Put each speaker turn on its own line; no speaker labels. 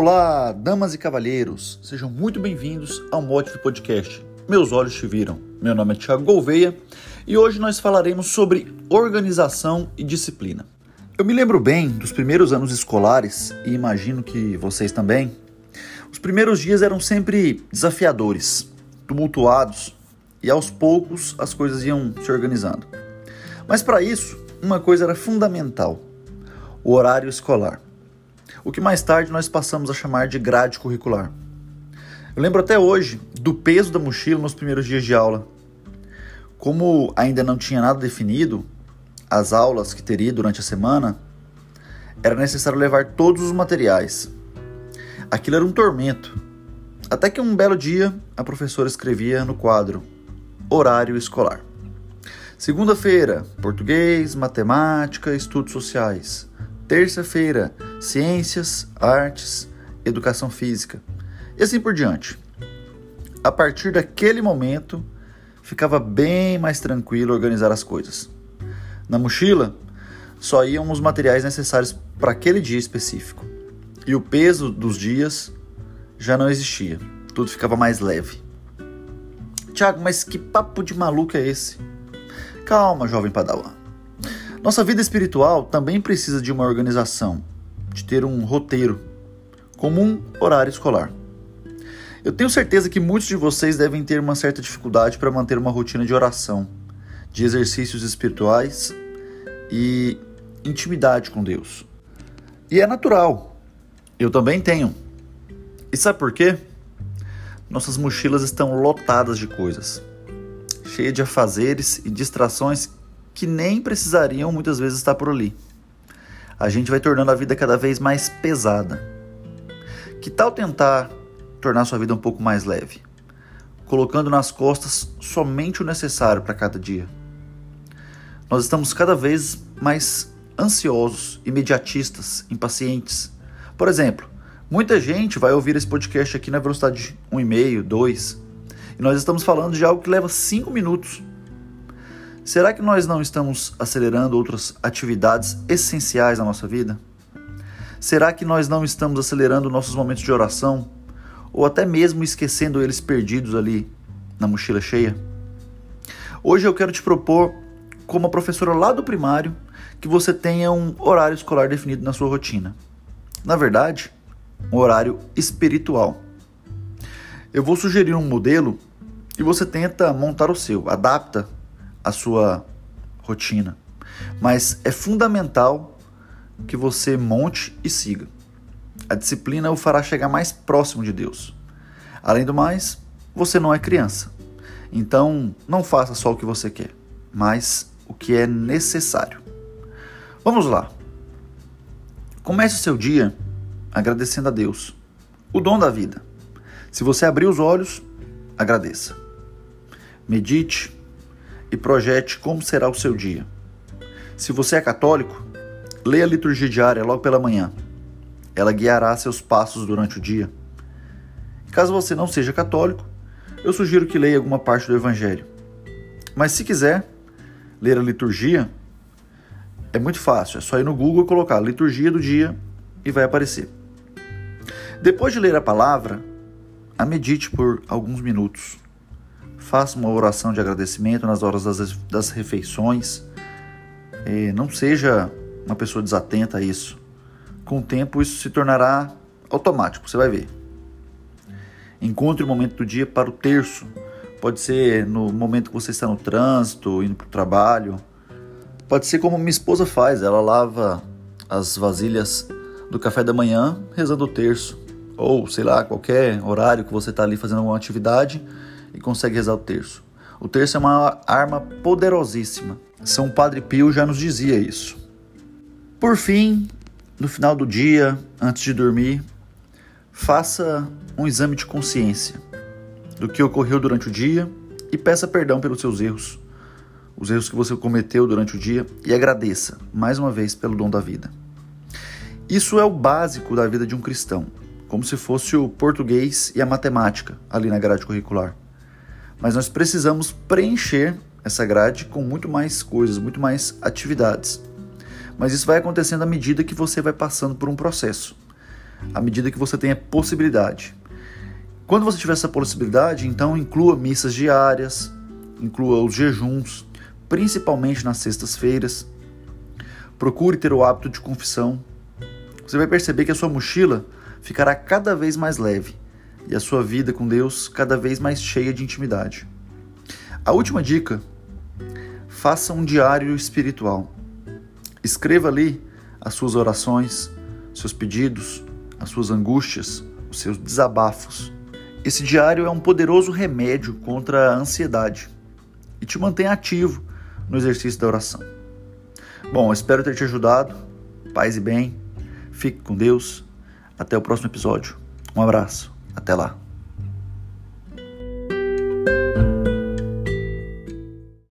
Olá, damas e cavalheiros, sejam muito bem-vindos ao Motive Podcast. Meus olhos te viram. Meu nome é Thiago Gouveia e hoje nós falaremos sobre organização e disciplina. Eu me lembro bem dos primeiros anos escolares e imagino que vocês também. Os primeiros dias eram sempre desafiadores, tumultuados e aos poucos as coisas iam se organizando. Mas para isso, uma coisa era fundamental: o horário escolar. O que mais tarde nós passamos a chamar de grade curricular. Eu lembro até hoje do peso da mochila nos primeiros dias de aula. Como ainda não tinha nada definido, as aulas que teria durante a semana, era necessário levar todos os materiais. Aquilo era um tormento. Até que um belo dia a professora escrevia no quadro Horário escolar. Segunda-feira, português, matemática, estudos sociais. Terça-feira, ciências, artes, educação física. E assim por diante. A partir daquele momento, ficava bem mais tranquilo organizar as coisas. Na mochila, só iam os materiais necessários para aquele dia específico. E o peso dos dias já não existia. Tudo ficava mais leve. Tiago, mas que papo de maluco é esse? Calma, jovem padawan. Nossa vida espiritual também precisa de uma organização, de ter um roteiro, como um horário escolar. Eu tenho certeza que muitos de vocês devem ter uma certa dificuldade para manter uma rotina de oração, de exercícios espirituais e intimidade com Deus. E é natural. Eu também tenho. E sabe por quê? Nossas mochilas estão lotadas de coisas, cheias de afazeres e distrações que nem precisariam muitas vezes estar por ali. A gente vai tornando a vida cada vez mais pesada. Que tal tentar tornar sua vida um pouco mais leve, colocando nas costas somente o necessário para cada dia? Nós estamos cada vez mais ansiosos, imediatistas, impacientes. Por exemplo, muita gente vai ouvir esse podcast aqui na velocidade 1,5, 2, e nós estamos falando de algo que leva 5 minutos. Será que nós não estamos acelerando outras atividades essenciais na nossa vida? Será que nós não estamos acelerando nossos momentos de oração? Ou até mesmo esquecendo eles perdidos ali na mochila cheia? Hoje eu quero te propor como professora lá do primário, que você tenha um horário escolar definido na sua rotina. Na verdade, um horário espiritual. Eu vou sugerir um modelo e você tenta montar o seu, adapta a sua rotina. Mas é fundamental que você monte e siga. A disciplina o fará chegar mais próximo de Deus. Além do mais, você não é criança. Então, não faça só o que você quer, mas o que é necessário. Vamos lá. Comece o seu dia agradecendo a Deus, o dom da vida. Se você abrir os olhos, agradeça. Medite e projete como será o seu dia. Se você é católico, leia a liturgia diária logo pela manhã. Ela guiará seus passos durante o dia. Caso você não seja católico, eu sugiro que leia alguma parte do Evangelho. Mas se quiser, ler a liturgia, é muito fácil, é só ir no Google e colocar liturgia do dia e vai aparecer. Depois de ler a palavra, a medite por alguns minutos. Faça uma oração de agradecimento nas horas das, das refeições. E não seja uma pessoa desatenta a isso. Com o tempo, isso se tornará automático, você vai ver. Encontre o momento do dia para o terço, Pode ser no momento que você está no trânsito, indo para o trabalho. Pode ser como minha esposa faz, ela lava as vasilhas do café da manhã rezando o terço. Ou, sei lá, qualquer horário que você está ali fazendo alguma atividade e consegue rezar o terço. O terço é uma arma poderosíssima. São Padre Pio já nos dizia isso. Por fim, no final do dia, antes de dormir, faça um exame de consciência do que ocorreu durante o dia e peça perdão pelos seus erros, os erros que você cometeu durante o dia e agradeça mais uma vez pelo dom da vida. Isso é o básico da vida de um cristão, como se fosse o português e a matemática ali na grade curricular. Mas nós precisamos preencher essa grade com muito mais coisas, muito mais atividades. Mas isso vai acontecendo à medida que você vai passando por um processo. à medida que você tenha possibilidade. Quando você tiver essa possibilidade, então inclua missas diárias, inclua os jejuns, principalmente nas sextas-feiras. Procure ter o hábito de confissão. Você vai perceber que a sua mochila ficará cada vez mais leve e a sua vida com Deus cada vez mais cheia de intimidade. A última dica: faça um diário espiritual. Escreva ali as suas orações, seus pedidos, as suas angústias, os seus desabafos. Esse diário é um poderoso remédio contra a ansiedade e te mantém ativo no exercício da oração. Bom, espero ter te ajudado. Paz e bem. Fique com Deus. Até o próximo episódio. Um abraço. Até lá.